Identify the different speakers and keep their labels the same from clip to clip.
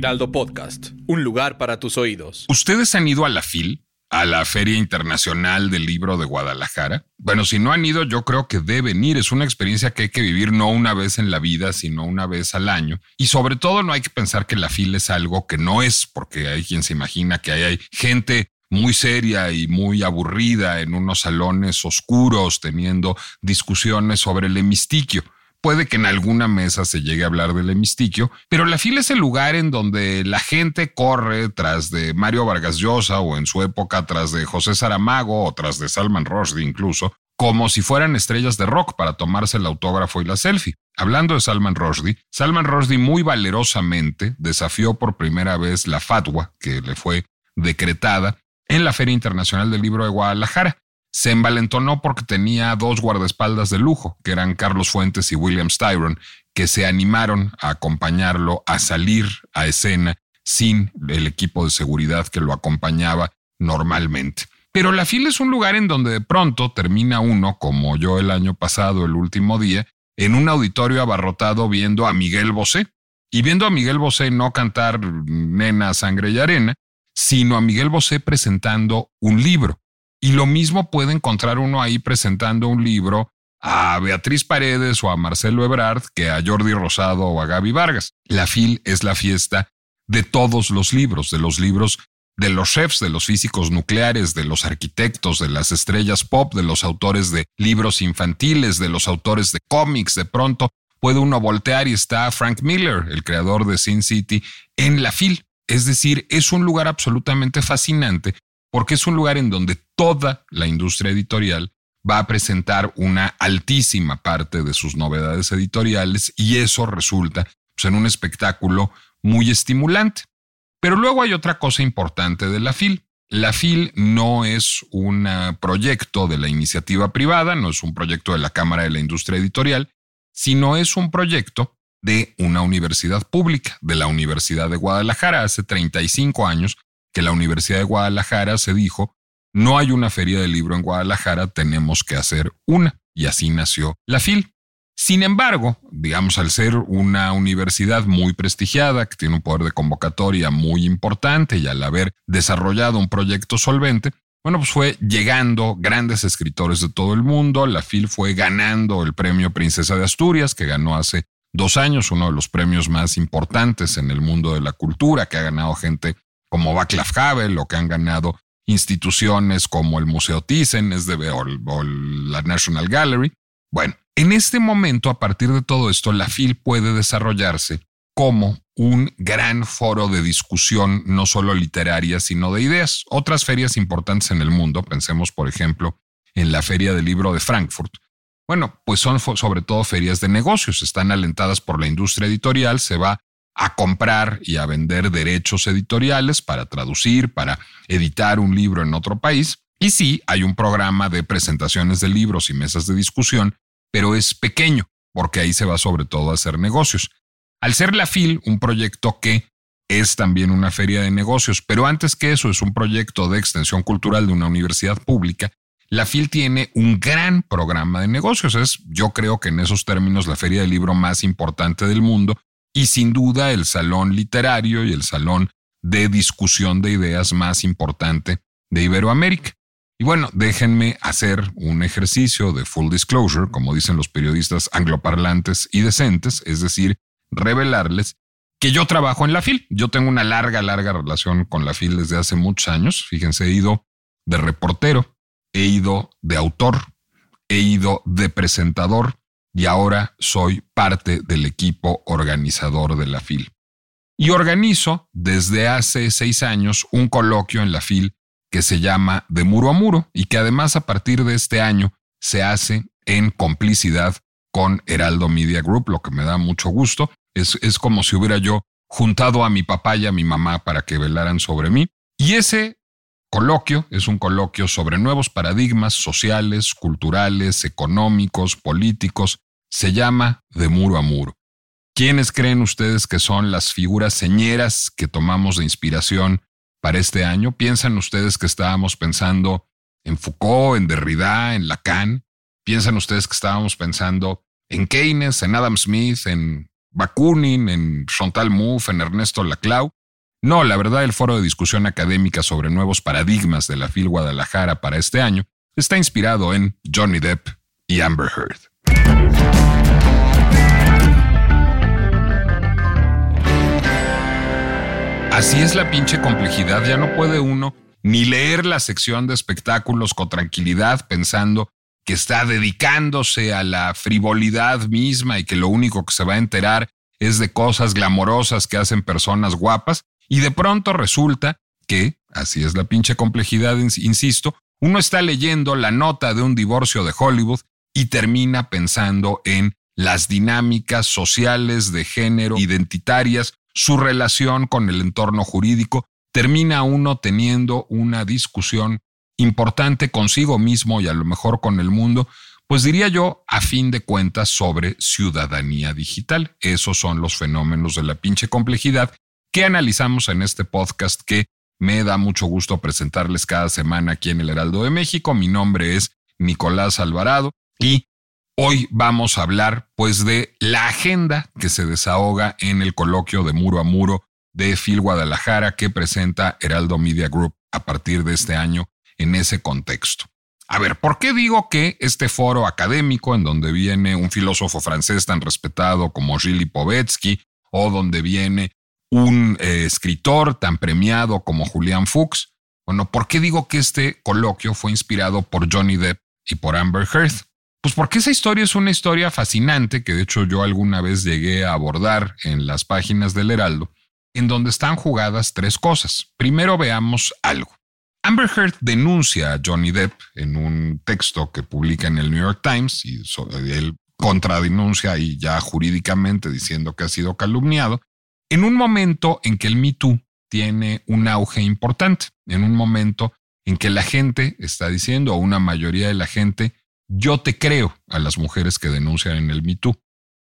Speaker 1: Heraldo Podcast. Un lugar para tus oídos.
Speaker 2: ¿Ustedes han ido a la FIL? a la Feria Internacional del Libro de Guadalajara. Bueno, si no han ido, yo creo que deben ir. Es una experiencia que hay que vivir no una vez en la vida, sino una vez al año. Y sobre todo no hay que pensar que la fila es algo que no es, porque hay quien se imagina que hay, hay gente muy seria y muy aburrida en unos salones oscuros teniendo discusiones sobre el hemistiquio. Puede que en alguna mesa se llegue a hablar del hemistiquio, pero la fila es el lugar en donde la gente corre tras de Mario Vargas Llosa o en su época tras de José Saramago o tras de Salman Rushdie incluso, como si fueran estrellas de rock para tomarse el autógrafo y la selfie. Hablando de Salman Rushdie, Salman Rushdie muy valerosamente desafió por primera vez la fatwa que le fue decretada en la Feria Internacional del Libro de Guadalajara se envalentonó porque tenía dos guardaespaldas de lujo, que eran Carlos Fuentes y William Styron, que se animaron a acompañarlo a salir a escena sin el equipo de seguridad que lo acompañaba normalmente. Pero la fila es un lugar en donde de pronto termina uno, como yo el año pasado, el último día, en un auditorio abarrotado viendo a Miguel Bosé. Y viendo a Miguel Bosé no cantar Nena, Sangre y Arena, sino a Miguel Bosé presentando un libro. Y lo mismo puede encontrar uno ahí presentando un libro a Beatriz Paredes o a Marcelo Ebrard que a Jordi Rosado o a Gaby Vargas. La FIL es la fiesta de todos los libros, de los libros de los chefs, de los físicos nucleares, de los arquitectos, de las estrellas pop, de los autores de libros infantiles, de los autores de cómics. De pronto puede uno voltear y está Frank Miller, el creador de Sin City, en la FIL. Es decir, es un lugar absolutamente fascinante porque es un lugar en donde toda la industria editorial va a presentar una altísima parte de sus novedades editoriales y eso resulta pues, en un espectáculo muy estimulante. Pero luego hay otra cosa importante de la FIL. La FIL no es un proyecto de la iniciativa privada, no es un proyecto de la Cámara de la Industria Editorial, sino es un proyecto de una universidad pública, de la Universidad de Guadalajara. Hace 35 años que la Universidad de Guadalajara se dijo, no hay una feria de libro en Guadalajara, tenemos que hacer una. Y así nació la FIL. Sin embargo, digamos, al ser una universidad muy prestigiada, que tiene un poder de convocatoria muy importante y al haber desarrollado un proyecto solvente, bueno, pues fue llegando grandes escritores de todo el mundo. La FIL fue ganando el premio Princesa de Asturias, que ganó hace dos años, uno de los premios más importantes en el mundo de la cultura, que ha ganado gente como Václav Havel o que han ganado instituciones como el Museo Thyssen o, la National Gallery. Bueno, en este momento, a partir de todo esto, la FIL puede desarrollarse como un gran foro de discusión, no solo literaria, sino de ideas. Otras ferias importantes en el mundo, pensemos por ejemplo en la Feria del Libro de Frankfurt, bueno, pues son sobre todo ferias de negocios, están alentadas por la industria editorial, se va a comprar y a vender derechos editoriales para traducir, para editar un libro en otro país. Y sí, hay un programa de presentaciones de libros y mesas de discusión, pero es pequeño, porque ahí se va sobre todo a hacer negocios. Al ser la FIL, un proyecto que es también una feria de negocios, pero antes que eso es un proyecto de extensión cultural de una universidad pública, la FIL tiene un gran programa de negocios. Es, yo creo que en esos términos, la feria del libro más importante del mundo y sin duda el salón literario y el salón de discusión de ideas más importante de Iberoamérica. Y bueno, déjenme hacer un ejercicio de full disclosure, como dicen los periodistas angloparlantes y decentes, es decir, revelarles que yo trabajo en la FIL. Yo tengo una larga, larga relación con la FIL desde hace muchos años. Fíjense, he ido de reportero, he ido de autor, he ido de presentador, y ahora soy parte del equipo organizador de la FIL. Y organizo desde hace seis años un coloquio en la FIL que se llama De Muro a Muro y que además a partir de este año se hace en complicidad con Heraldo Media Group, lo que me da mucho gusto. Es, es como si hubiera yo juntado a mi papá y a mi mamá para que velaran sobre mí. Y ese coloquio es un coloquio sobre nuevos paradigmas sociales, culturales, económicos, políticos. Se llama De Muro a Muro. ¿Quiénes creen ustedes que son las figuras señeras que tomamos de inspiración para este año? ¿Piensan ustedes que estábamos pensando en Foucault, en Derrida, en Lacan? ¿Piensan ustedes que estábamos pensando en Keynes, en Adam Smith, en Bakunin, en Chantal Mouffe, en Ernesto Laclau? No, la verdad, el foro de discusión académica sobre nuevos paradigmas de la FIL Guadalajara para este año está inspirado en Johnny Depp y Amber Heard. Así es la pinche complejidad, ya no puede uno ni leer la sección de espectáculos con tranquilidad pensando que está dedicándose a la frivolidad misma y que lo único que se va a enterar es de cosas glamorosas que hacen personas guapas y de pronto resulta que, así es la pinche complejidad, insisto, uno está leyendo la nota de un divorcio de Hollywood y termina pensando en las dinámicas sociales de género identitarias su relación con el entorno jurídico, termina uno teniendo una discusión importante consigo mismo y a lo mejor con el mundo, pues diría yo, a fin de cuentas, sobre ciudadanía digital. Esos son los fenómenos de la pinche complejidad que analizamos en este podcast que me da mucho gusto presentarles cada semana aquí en el Heraldo de México. Mi nombre es Nicolás Alvarado y Hoy vamos a hablar pues de la agenda que se desahoga en el coloquio de muro a muro de Phil Guadalajara que presenta Heraldo Media Group a partir de este año en ese contexto. A ver, ¿por qué digo que este foro académico en donde viene un filósofo francés tan respetado como Gilles Povetsky o donde viene un eh, escritor tan premiado como Julian Fuchs? Bueno, ¿por qué digo que este coloquio fue inspirado por Johnny Depp y por Amber Heard? Pues porque esa historia es una historia fascinante que de hecho yo alguna vez llegué a abordar en las páginas del Heraldo, en donde están jugadas tres cosas. Primero veamos algo. Amber Heard denuncia a Johnny Depp en un texto que publica en el New York Times y él contradenuncia y ya jurídicamente diciendo que ha sido calumniado, en un momento en que el Me Too tiene un auge importante, en un momento en que la gente está diciendo, o una mayoría de la gente, yo te creo a las mujeres que denuncian en el Me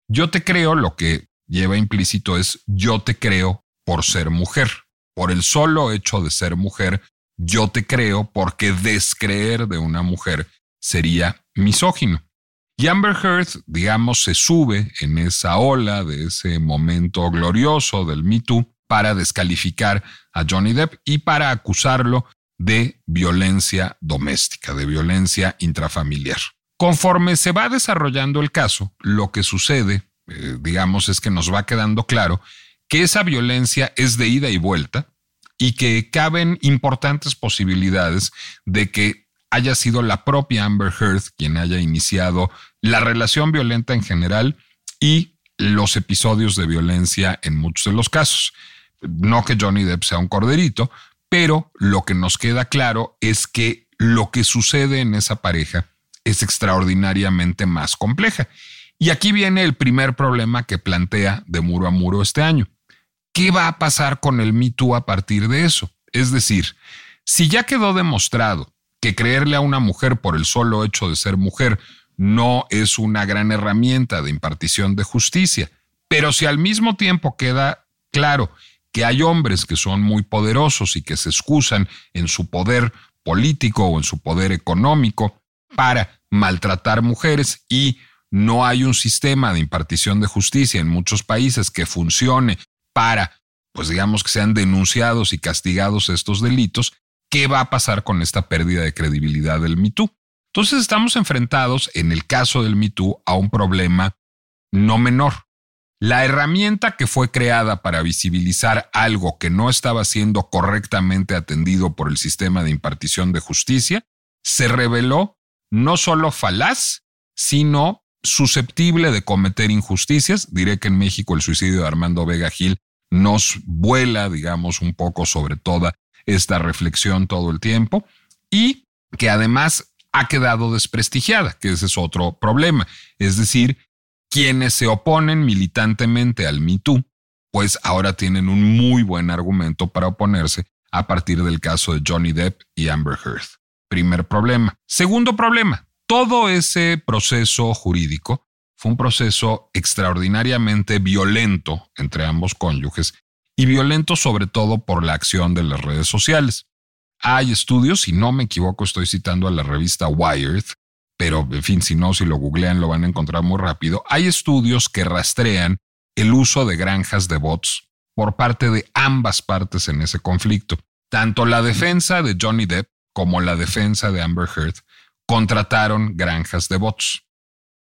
Speaker 2: Yo te creo, lo que lleva implícito es yo te creo por ser mujer. Por el solo hecho de ser mujer, yo te creo porque descreer de una mujer sería misógino. Y Amber Heard, digamos, se sube en esa ola de ese momento glorioso del Me para descalificar a Johnny Depp y para acusarlo de violencia doméstica, de violencia intrafamiliar. Conforme se va desarrollando el caso, lo que sucede, eh, digamos, es que nos va quedando claro que esa violencia es de ida y vuelta y que caben importantes posibilidades de que haya sido la propia Amber Heard quien haya iniciado la relación violenta en general y los episodios de violencia en muchos de los casos. No que Johnny Depp sea un corderito, pero lo que nos queda claro es que lo que sucede en esa pareja es extraordinariamente más compleja. Y aquí viene el primer problema que plantea de muro a muro este año. ¿Qué va a pasar con el Me a partir de eso? Es decir, si ya quedó demostrado que creerle a una mujer por el solo hecho de ser mujer no es una gran herramienta de impartición de justicia, pero si al mismo tiempo queda claro que hay hombres que son muy poderosos y que se excusan en su poder político o en su poder económico para maltratar mujeres y no hay un sistema de impartición de justicia en muchos países que funcione para, pues digamos que sean denunciados y castigados estos delitos, ¿qué va a pasar con esta pérdida de credibilidad del MeToo? Entonces estamos enfrentados, en el caso del MeToo, a un problema no menor. La herramienta que fue creada para visibilizar algo que no estaba siendo correctamente atendido por el sistema de impartición de justicia se reveló no solo falaz, sino susceptible de cometer injusticias. Diré que en México el suicidio de Armando Vega Gil nos vuela, digamos, un poco sobre toda esta reflexión todo el tiempo y que además ha quedado desprestigiada, que ese es otro problema. Es decir, quienes se oponen militantemente al Me Too, pues ahora tienen un muy buen argumento para oponerse a partir del caso de Johnny Depp y Amber Heard. Primer problema. Segundo problema, todo ese proceso jurídico fue un proceso extraordinariamente violento entre ambos cónyuges y violento sobre todo por la acción de las redes sociales. Hay estudios, si no me equivoco, estoy citando a la revista Wired, pero en fin, si no, si lo googlean lo van a encontrar muy rápido. Hay estudios que rastrean el uso de granjas de bots por parte de ambas partes en ese conflicto. Tanto la defensa de Johnny Depp como la defensa de Amber Heard contrataron granjas de bots.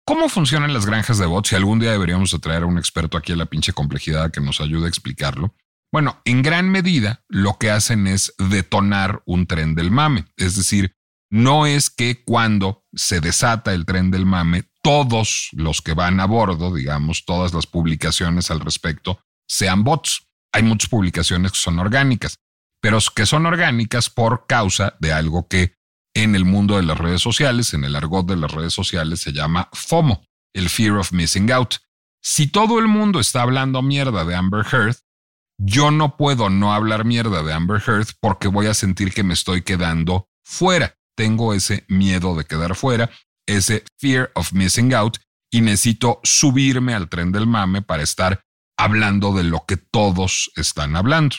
Speaker 2: ¿Cómo funcionan las granjas de bots? Si algún día deberíamos traer a un experto aquí a la pinche complejidad que nos ayude a explicarlo. Bueno, en gran medida lo que hacen es detonar un tren del mame. Es decir, no es que cuando se desata el tren del mame, todos los que van a bordo, digamos, todas las publicaciones al respecto, sean bots. Hay muchas publicaciones que son orgánicas, pero que son orgánicas por causa de algo que en el mundo de las redes sociales, en el argot de las redes sociales, se llama FOMO, el Fear of Missing Out. Si todo el mundo está hablando mierda de Amber Heard, yo no puedo no hablar mierda de Amber Heard porque voy a sentir que me estoy quedando fuera. Tengo ese miedo de quedar fuera, ese fear of missing out y necesito subirme al tren del mame para estar hablando de lo que todos están hablando.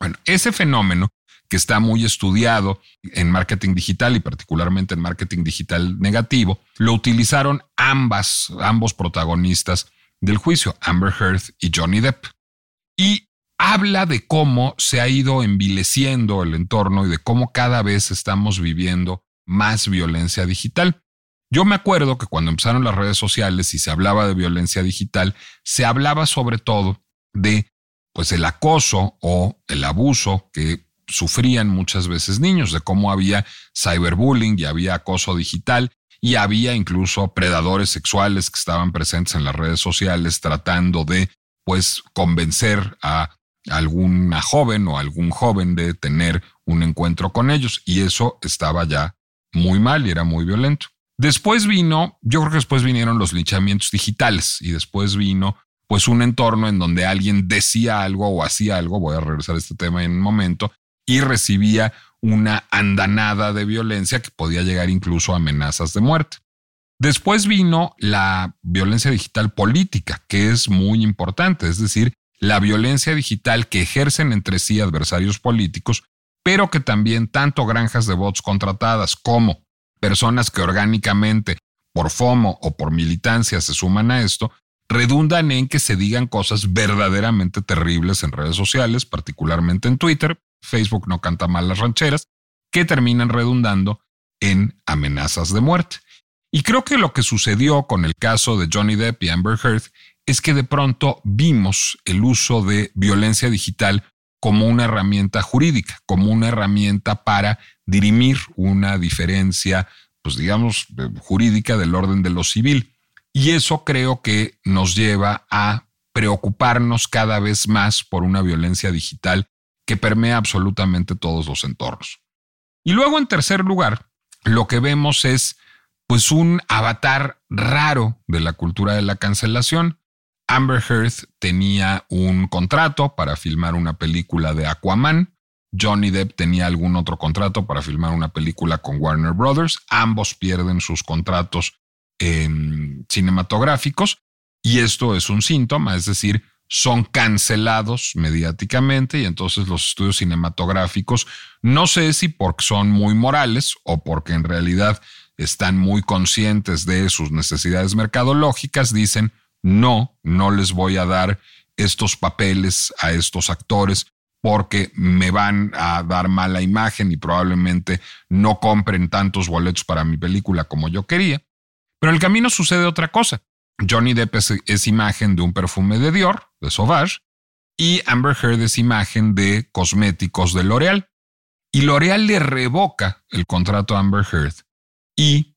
Speaker 2: Bueno, ese fenómeno que está muy estudiado en marketing digital y particularmente en marketing digital negativo, lo utilizaron ambas, ambos protagonistas del juicio, Amber Heard y Johnny Depp. Y habla de cómo se ha ido envileciendo el entorno y de cómo cada vez estamos viviendo más violencia digital. Yo me acuerdo que cuando empezaron las redes sociales y se hablaba de violencia digital, se hablaba sobre todo de pues el acoso o el abuso que sufrían muchas veces niños, de cómo había cyberbullying y había acoso digital y había incluso predadores sexuales que estaban presentes en las redes sociales tratando de pues convencer a alguna joven o algún joven de tener un encuentro con ellos y eso estaba ya muy mal y era muy violento. Después vino, yo creo que después vinieron los linchamientos digitales y después vino pues un entorno en donde alguien decía algo o hacía algo, voy a regresar a este tema en un momento, y recibía una andanada de violencia que podía llegar incluso a amenazas de muerte. Después vino la violencia digital política, que es muy importante, es decir, la violencia digital que ejercen entre sí adversarios políticos, pero que también tanto granjas de bots contratadas como personas que orgánicamente, por FOMO o por militancia se suman a esto, redundan en que se digan cosas verdaderamente terribles en redes sociales, particularmente en Twitter, Facebook no canta mal las rancheras, que terminan redundando en amenazas de muerte. Y creo que lo que sucedió con el caso de Johnny Depp y Amber Heard es que de pronto vimos el uso de violencia digital como una herramienta jurídica, como una herramienta para dirimir una diferencia, pues digamos, jurídica del orden de lo civil. Y eso creo que nos lleva a preocuparnos cada vez más por una violencia digital que permea absolutamente todos los entornos. Y luego, en tercer lugar, lo que vemos es pues un avatar raro de la cultura de la cancelación. Amber Heard tenía un contrato para filmar una película de Aquaman. Johnny Depp tenía algún otro contrato para filmar una película con Warner Brothers. Ambos pierden sus contratos cinematográficos y esto es un síntoma, es decir, son cancelados mediáticamente y entonces los estudios cinematográficos, no sé si porque son muy morales o porque en realidad están muy conscientes de sus necesidades mercadológicas, dicen, no, no les voy a dar estos papeles a estos actores porque me van a dar mala imagen y probablemente no compren tantos boletos para mi película como yo quería. Pero en el camino sucede otra cosa. Johnny Depp es, imagen de un perfume de Dior, de Sauvage, y Amber Heard es imagen de cosméticos de L'Oreal. Y L'Oreal le revoca el contrato a Amber Heard y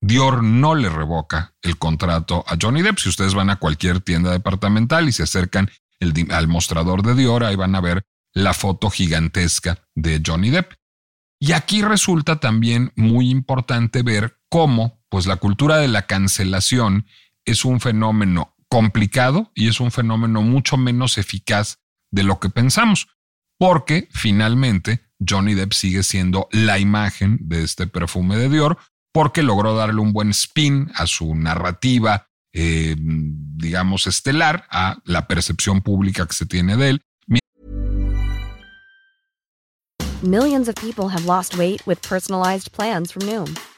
Speaker 2: Dior no le revoca el contrato a Johnny Depp. Si ustedes van a cualquier tienda departamental y se acercan al mostrador de Dior, ahí van a ver la foto gigantesca de Johnny Depp. Y aquí resulta también muy importante ver cómo pues la cultura de la cancelación es un fenómeno complicado y es un fenómeno mucho menos eficaz de lo que pensamos, porque finalmente Johnny Depp sigue siendo la imagen de este perfume de Dior, porque logró darle un buen spin a su narrativa, eh, digamos, estelar, a la percepción pública que se tiene de él.
Speaker 3: Millions of people have lost weight with personalized plans from Noom,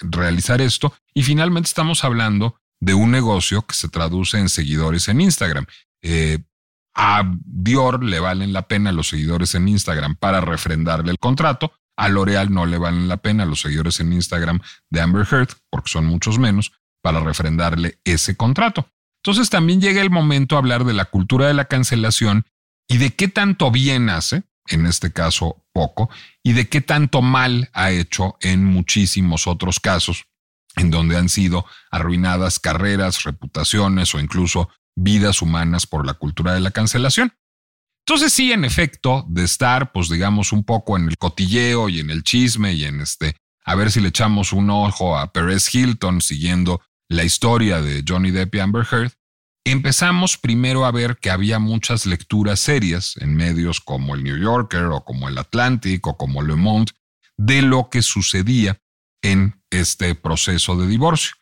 Speaker 2: realizar esto. Y finalmente estamos hablando de un negocio que se traduce en seguidores en Instagram. Eh, a Dior le valen la pena los seguidores en Instagram para refrendarle el contrato. A L'Oreal no le valen la pena los seguidores en Instagram de Amber Heard, porque son muchos menos, para refrendarle ese contrato. Entonces también llega el momento a hablar de la cultura de la cancelación y de qué tanto bien hace, en este caso poco, y de qué tanto mal ha hecho en muchísimos otros casos, en donde han sido arruinadas carreras, reputaciones o incluso vidas humanas por la cultura de la cancelación. Entonces sí, en efecto, de estar, pues digamos, un poco en el cotilleo y en el chisme y en este, a ver si le echamos un ojo a Perez Hilton siguiendo la historia de Johnny Depp y Amber Heard, empezamos primero a ver que había muchas lecturas serias en medios como el New Yorker o como el Atlantic o como Le Monde de lo que sucedía en este proceso de divorcio.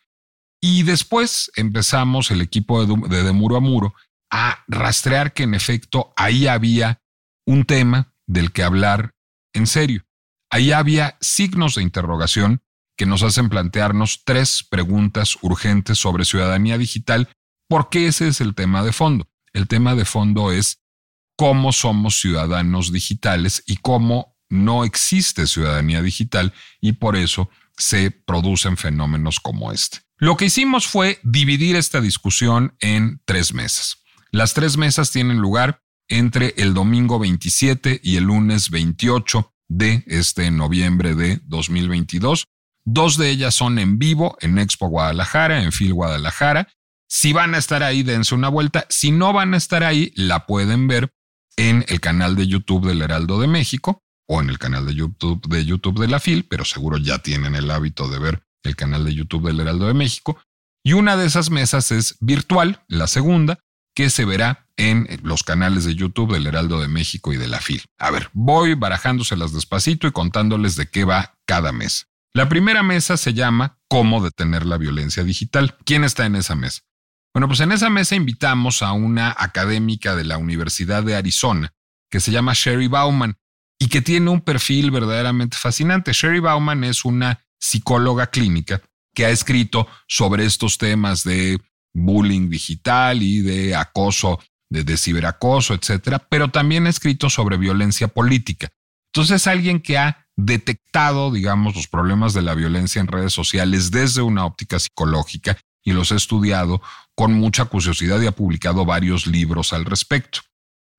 Speaker 2: Y después empezamos el equipo de, de, Muro a Muro a rastrear que en efecto ahí había un tema del que hablar en serio. Ahí había signos de interrogación que nos hacen plantearnos tres preguntas urgentes sobre ciudadanía digital, porque ese es el tema de fondo. El tema de fondo es cómo somos ciudadanos digitales y cómo no existe ciudadanía digital y por eso se producen fenómenos como este. Lo que hicimos fue dividir esta discusión en tres mesas. Las tres mesas tienen lugar entre el domingo 27 y el lunes 28 de este noviembre de 2022. Dos de ellas son en vivo en Expo Guadalajara, en Phil Guadalajara. Si van a estar ahí, dense una vuelta. Si no van a estar ahí, la pueden ver en el canal de YouTube del Heraldo de México o en el canal de YouTube de YouTube de la FIL, pero seguro ya tienen el hábito de ver el canal de YouTube del Heraldo de México. Y una de esas mesas es virtual, la segunda, que se verá en los canales de YouTube del Heraldo de México y de la FIL. A ver, voy barajándoselas despacito y contándoles de qué va cada mes. La primera mesa se llama Cómo detener la violencia digital. ¿Quién está en esa mesa? Bueno, pues en esa mesa invitamos a una académica de la Universidad de Arizona que se llama Sherry Bauman y que tiene un perfil verdaderamente fascinante. Sherry Bauman es una psicóloga clínica que ha escrito sobre estos temas de bullying digital y de acoso, de, ciberacoso, etcétera, pero también ha escrito sobre violencia política. Entonces, alguien que ha detectado, digamos, los problemas de la violencia en redes sociales desde una óptica psicológica y los ha estudiado con mucha curiosidad y ha publicado varios libros al respecto.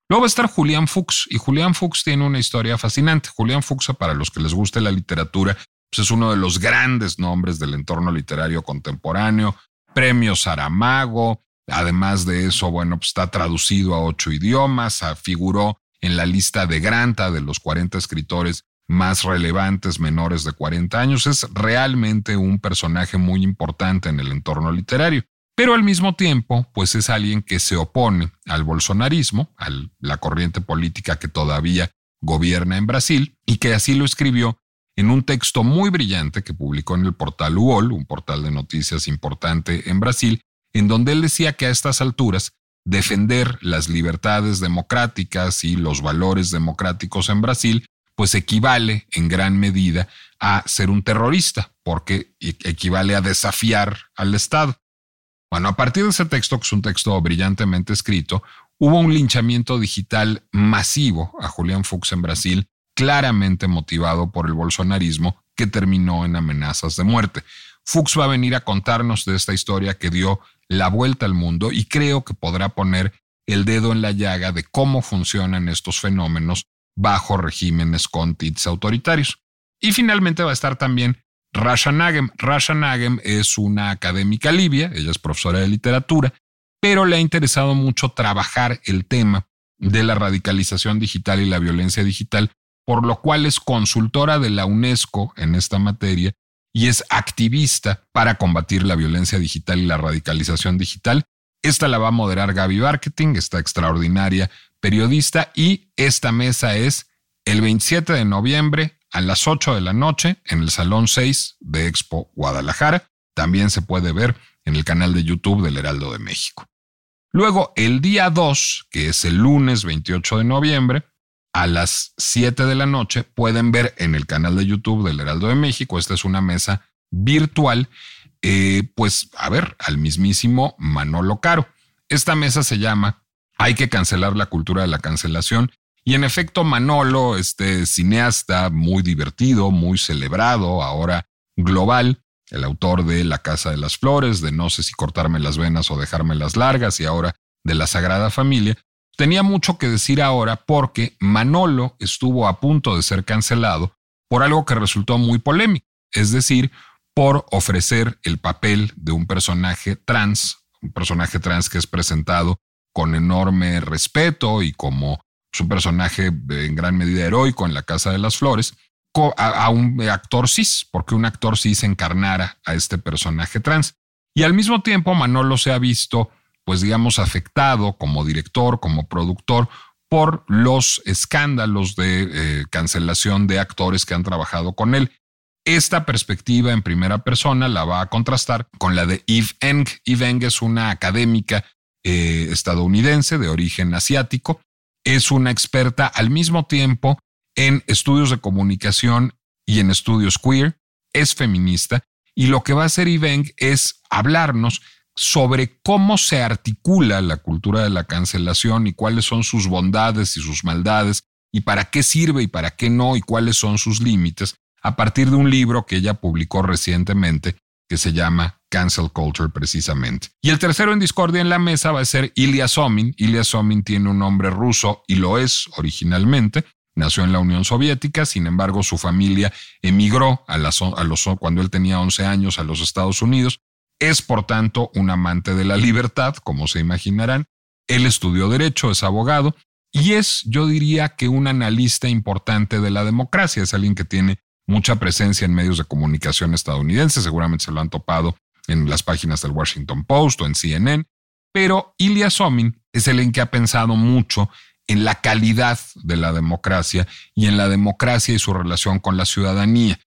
Speaker 2: Luego va a estar Julián Fuchs y Julián Fuchs tiene una historia fascinante. Julián Fuchs, para los que les guste la literatura, pues es uno de los grandes nombres del entorno literario contemporáneo, premio Saramago, además de eso, bueno, pues está traducido a ocho idiomas, figuró en la lista de Granta de los 40 escritores más relevantes menores de 40 años, es realmente un personaje muy importante en el entorno literario. Pero al mismo tiempo, pues es alguien que se opone al bolsonarismo, a la corriente política que todavía gobierna en Brasil, y que así lo escribió en un texto muy brillante que publicó en el portal UOL, un portal de noticias importante en Brasil, en donde él decía que a estas alturas defender las libertades democráticas y los valores democráticos en Brasil, pues equivale en gran medida a ser un terrorista, porque equivale a desafiar al Estado. Bueno, a partir de ese texto, que es un texto brillantemente escrito, hubo un linchamiento digital masivo a Julián Fuchs en Brasil claramente motivado por el bolsonarismo que terminó en amenazas de muerte. Fuchs va a venir a contarnos de esta historia que dio la vuelta al mundo y creo que podrá poner el dedo en la llaga de cómo funcionan estos fenómenos bajo regímenes con TITs autoritarios. Y finalmente va a estar también Rasha Nagem. Rasha Nagem es una académica libia, ella es profesora de literatura, pero le ha interesado mucho trabajar el tema de la radicalización digital y la violencia digital, por lo cual es consultora de la UNESCO en esta materia y es activista para combatir la violencia digital y la radicalización digital. Esta la va a moderar Gaby Marketing, esta extraordinaria periodista, y esta mesa es el 27 de noviembre a las 8 de la noche en el Salón 6 de Expo Guadalajara. También se puede ver en el canal de YouTube del Heraldo de México. Luego, el día 2, que es el lunes 28 de noviembre, a las 7 de la noche, pueden ver en el canal de YouTube del Heraldo de México, esta es una mesa virtual, eh, pues a ver, al mismísimo Manolo Caro. Esta mesa se llama Hay que cancelar la cultura de la cancelación. Y en efecto, Manolo, este cineasta muy divertido, muy celebrado, ahora global, el autor de La Casa de las Flores, de No sé si cortarme las venas o dejarme las largas y ahora de La Sagrada Familia, tenía mucho que decir ahora porque Manolo estuvo a punto de ser cancelado por algo que resultó muy polémico, es decir, por ofrecer el papel de un personaje trans, un personaje trans que es presentado con enorme respeto y como un personaje en gran medida heroico en la Casa de las Flores, a, un actor cis, porque un actor cis encarnara a este personaje trans. Y al mismo tiempo Manolo se ha visto, pues digamos, afectado como director, como productor, por los escándalos de eh, cancelación de actores que han trabajado con él. Esta perspectiva en primera persona la va a contrastar con la de Eve Eng. Eve Eng es una académica eh, estadounidense de origen asiático. Es una experta al mismo tiempo en estudios de comunicación y en estudios queer, es feminista y lo que va a hacer Iveng es hablarnos sobre cómo se articula la cultura de la cancelación y cuáles son sus bondades y sus maldades y para qué sirve y para qué no y cuáles son sus límites a partir de un libro que ella publicó recientemente que se llama Cancel Culture precisamente. Y el tercero en discordia en la mesa va a ser Ilya Somin. Ilya Somin tiene un nombre ruso y lo es originalmente. Nació en la Unión Soviética, sin embargo su familia emigró a, los, cuando él tenía 11 años a los Estados Unidos. Es por tanto un amante de la libertad, como se imaginarán. Él estudió derecho, es abogado y es, yo diría que un analista importante de la democracia. Es alguien que tiene mucha presencia en medios de comunicación estadounidenses, seguramente se lo han topado en las páginas del Washington Post o en CNN. Pero Ilya Somin es el en que ha pensado mucho en la calidad de la democracia y en la democracia y su relación con la ciudadanía.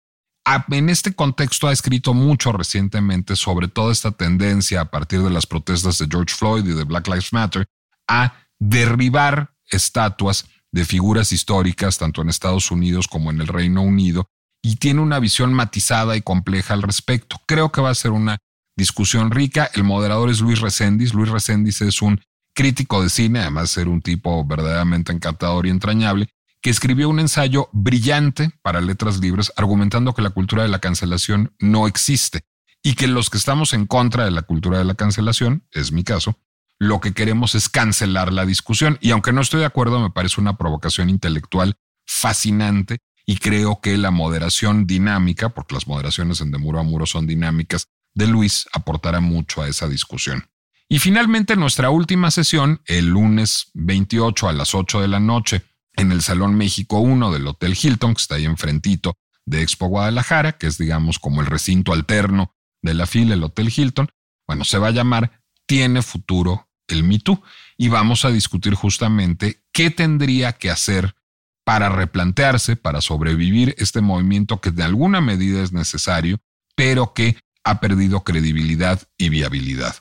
Speaker 2: En este contexto ha escrito mucho recientemente sobre toda esta tendencia a partir de las protestas de George Floyd y de Black Lives Matter a derribar estatuas de figuras históricas tanto en Estados Unidos como en el Reino Unido y tiene una visión matizada y compleja al respecto. Creo que va a ser una discusión rica. El moderador es Luis Recendis. Luis Recendis es un crítico de cine, además de ser un tipo verdaderamente encantador y entrañable, que escribió un ensayo brillante para letras libres argumentando que la cultura de la cancelación no existe y que los que estamos en contra de la cultura de la cancelación, es mi caso, lo que queremos es cancelar la discusión. Y aunque no estoy de acuerdo, me parece una provocación intelectual fascinante y creo que la moderación dinámica, porque las moderaciones en de muro a muro son dinámicas, de Luis aportará mucho a esa discusión. Y finalmente nuestra última sesión, el lunes 28 a las 8 de la noche, en el Salón México 1 del Hotel Hilton, que está ahí enfrentito de Expo Guadalajara, que es digamos como el recinto alterno de la fila, el Hotel Hilton, bueno, se va a llamar Tiene futuro el MeToo y vamos a discutir justamente qué tendría que hacer para replantearse, para sobrevivir este movimiento que de alguna medida es necesario, pero que ha perdido credibilidad y viabilidad.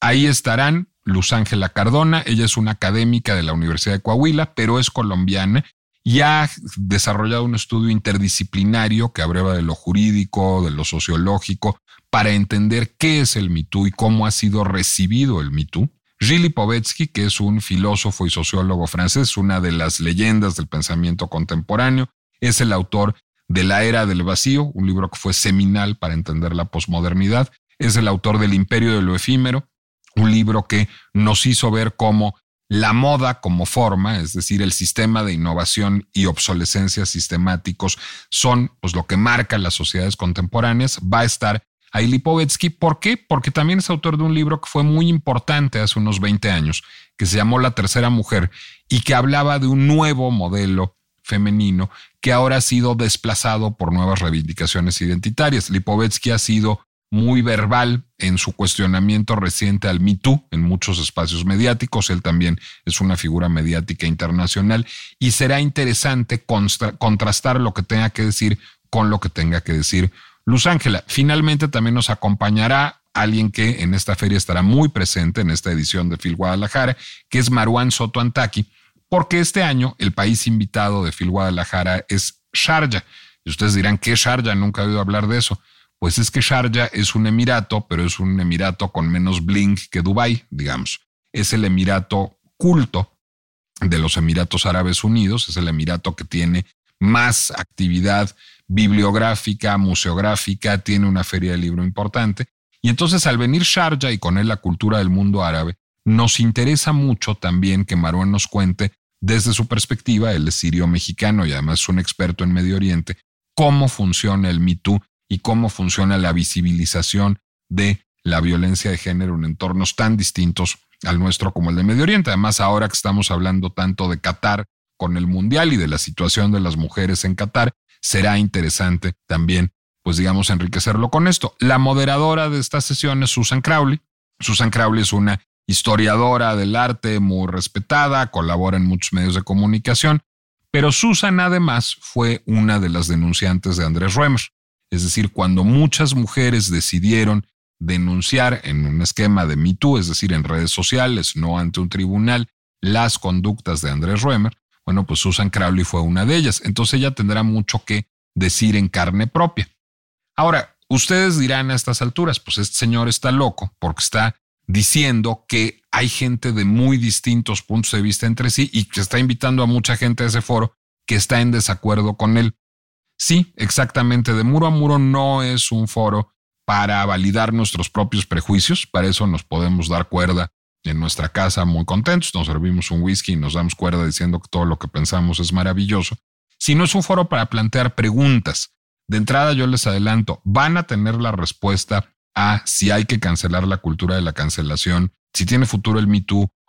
Speaker 2: Ahí estarán Luz Ángela Cardona, ella es una académica de la Universidad de Coahuila, pero es colombiana y ha desarrollado un estudio interdisciplinario que abreva de lo jurídico, de lo sociológico, para entender qué es el MeToo y cómo ha sido recibido el MeToo. Gilles Povetsky, que es un filósofo y sociólogo francés, una de las leyendas del pensamiento contemporáneo, es el autor de la era del vacío, un libro que fue seminal para entender la posmodernidad. Es el autor del Imperio de lo Efímero, un libro que nos hizo ver cómo la moda como forma, es decir, el sistema de innovación y obsolescencia sistemáticos son pues, lo que marca las sociedades contemporáneas, va a estar ahí Lipovetsky. ¿Por qué? Porque también es autor de un libro que fue muy importante hace unos 20 años, que se llamó La Tercera Mujer y que hablaba de un nuevo modelo femenino que ahora ha sido desplazado por nuevas reivindicaciones identitarias. Lipovetsky ha sido muy verbal en su cuestionamiento reciente al Me Too en muchos espacios mediáticos. Él también es una figura mediática internacional y será interesante contrastar lo que tenga que decir con lo que tenga que decir Luz Ángela. Finalmente también nos acompañará alguien que en esta feria estará muy presente en esta edición de Phil Guadalajara, que es Maruán Soto Antaki, porque este año el país invitado de Phil Guadalajara es Sharjah. Y ustedes dirán, ¿qué Sharjah? Nunca he oído hablar de eso. Pues es que Sharjah es un emirato, pero es un emirato con menos bling que Dubái, digamos. Es el emirato culto de los Emiratos Árabes Unidos, es el emirato que tiene más actividad bibliográfica, museográfica, tiene una feria de libro importante. Y entonces al venir Sharjah y con él la cultura del mundo árabe, nos interesa mucho también que Marwan nos cuente desde su perspectiva, él es sirio mexicano y además es un experto en Medio Oriente, cómo funciona el Me y cómo funciona la visibilización de la violencia de género en entornos tan distintos al nuestro como el de Medio Oriente. Además, ahora que estamos hablando tanto de Qatar con el Mundial y de la situación de las mujeres en Qatar, será interesante también, pues digamos, enriquecerlo con esto. La moderadora de esta sesión es Susan Crowley. Susan Crowley es una historiadora del arte muy respetada, colabora en muchos medios de comunicación, pero Susan además fue una de las denunciantes de Andrés Römer. Es decir, cuando muchas mujeres decidieron denunciar en un esquema de Me es decir, en redes sociales, no ante un tribunal, las conductas de Andrés Römer, bueno, pues Susan Crowley fue una de ellas. Entonces ella tendrá mucho que decir en carne propia. Ahora, ustedes dirán a estas alturas, pues este señor está loco porque está diciendo que hay gente de muy distintos puntos de vista entre sí y que está invitando a mucha gente a ese foro que está en desacuerdo con él. Sí, exactamente, de muro a muro no es un foro para validar nuestros propios prejuicios, para eso nos podemos dar cuerda en nuestra casa muy contentos, nos servimos un whisky y nos damos cuerda diciendo que todo lo que pensamos es maravilloso, sino es un foro para plantear preguntas. De entrada yo les adelanto, van a tener la respuesta a si hay que cancelar la cultura de la cancelación, si tiene futuro el Me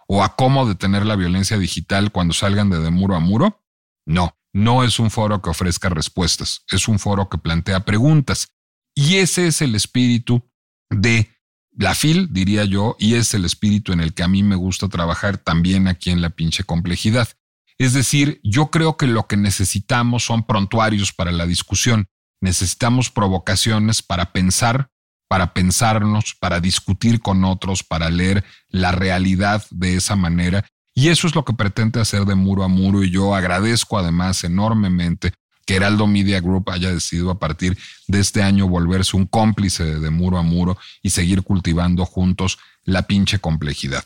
Speaker 2: o a cómo detener la violencia digital cuando salgan de, de muro a muro. No, no es un foro que ofrezca respuestas, es un foro que plantea preguntas. Y ese es el espíritu de la FIL, diría yo, y es el espíritu en el que a mí me gusta trabajar también aquí en la pinche complejidad. Es decir, yo creo que lo que necesitamos son prontuarios para la discusión. Necesitamos provocaciones para pensar, para pensarnos, para discutir con otros, para leer la realidad de esa manera y eso es lo que pretende hacer de muro a muro y yo agradezco además enormemente que Heraldo Media Group haya decidido a partir de este año volverse un cómplice de muro a muro y seguir cultivando juntos la pinche complejidad.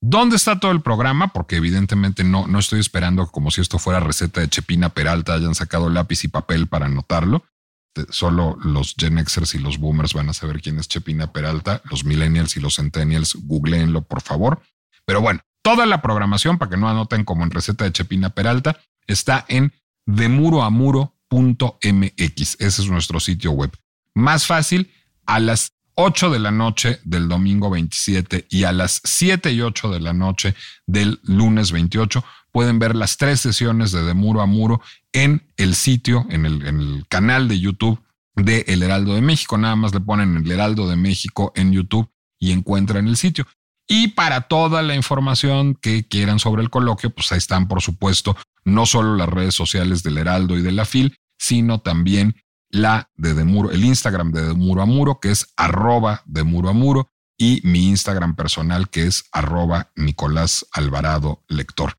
Speaker 2: ¿Dónde está todo el programa? Porque evidentemente no, no estoy esperando como si esto fuera receta de Chepina Peralta, hayan sacado lápiz y papel para anotarlo. Solo los Gen Xers y los Boomers van a saber quién es Chepina Peralta. Los Millennials y los Centennials, googleenlo por favor. Pero bueno, Toda la programación, para que no anoten como en receta de Chepina Peralta, está en demuroamuro.mx. Ese es nuestro sitio web. Más fácil, a las 8 de la noche del domingo 27 y a las 7 y 8 de la noche del lunes 28 pueden ver las tres sesiones de De Muro a Muro en el sitio, en el, en el canal de YouTube de El Heraldo de México. Nada más le ponen El Heraldo de México en YouTube y encuentran el sitio. Y para toda la información que quieran sobre el coloquio, pues ahí están, por supuesto, no solo las redes sociales del Heraldo y de la FIL, sino también la de Demuro, el Instagram de Demuro a Muro, que es arroba de Muro a Muro, y mi Instagram personal, que es arroba Nicolás Alvarado Lector.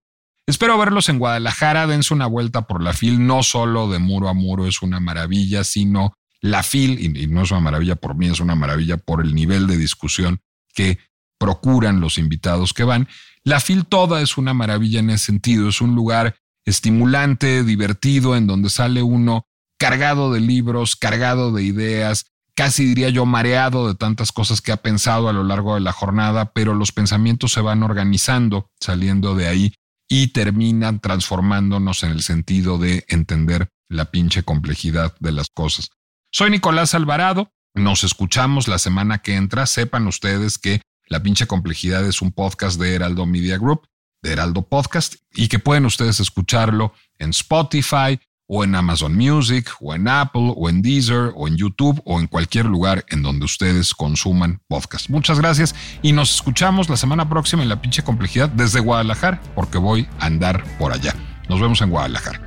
Speaker 2: Espero verlos en Guadalajara, dense una vuelta por la FIL, no solo de Muro a Muro es una maravilla, sino la FIL, y no es una maravilla por mí, es una maravilla por el nivel de discusión que procuran los invitados que van. La FIL toda es una maravilla en ese sentido, es un lugar estimulante, divertido, en donde sale uno cargado de libros, cargado de ideas, casi diría yo mareado de tantas cosas que ha pensado a lo largo de la jornada, pero los pensamientos se van organizando saliendo de ahí y terminan transformándonos en el sentido de entender la pinche complejidad de las cosas. Soy Nicolás Alvarado, nos escuchamos la semana que entra, sepan ustedes que La pinche complejidad es un podcast de Heraldo Media Group, de Heraldo Podcast, y que pueden ustedes escucharlo en Spotify, o en Amazon Music, o en Apple, o en Deezer, o en YouTube, o en cualquier lugar en donde ustedes consuman podcast. Muchas gracias y nos escuchamos la semana próxima en La pinche complejidad desde Guadalajara, porque voy a andar por allá. Nos vemos en Guadalajara.